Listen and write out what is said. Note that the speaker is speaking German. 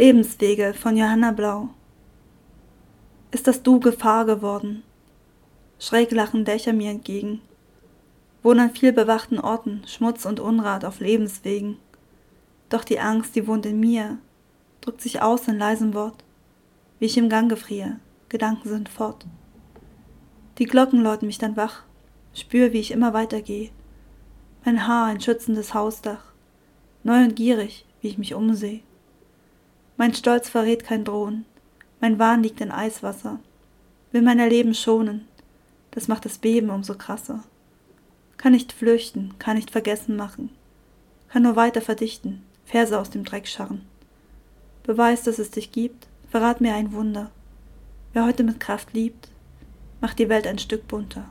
Lebenswege von Johanna Blau. Ist das Du Gefahr geworden? Schräg lachen Dächer mir entgegen. Wohnen an viel bewachten Orten Schmutz und Unrat auf Lebenswegen. Doch die Angst, die wohnt in mir, drückt sich aus in leisem Wort. Wie ich im Gange friere, Gedanken sind fort. Die Glocken läuten mich dann wach, spür, wie ich immer weitergehe. Mein Haar ein schützendes Hausdach, neu und gierig, wie ich mich umsehe. Mein Stolz verrät kein Drohen, mein Wahn liegt in Eiswasser, will mein Erleben schonen, das macht das Beben umso krasser. Kann nicht flüchten, kann nicht vergessen machen, kann nur weiter verdichten, Verse aus dem Dreck scharren. Beweis, dass es dich gibt, verrat mir ein Wunder. Wer heute mit Kraft liebt, macht die Welt ein Stück bunter.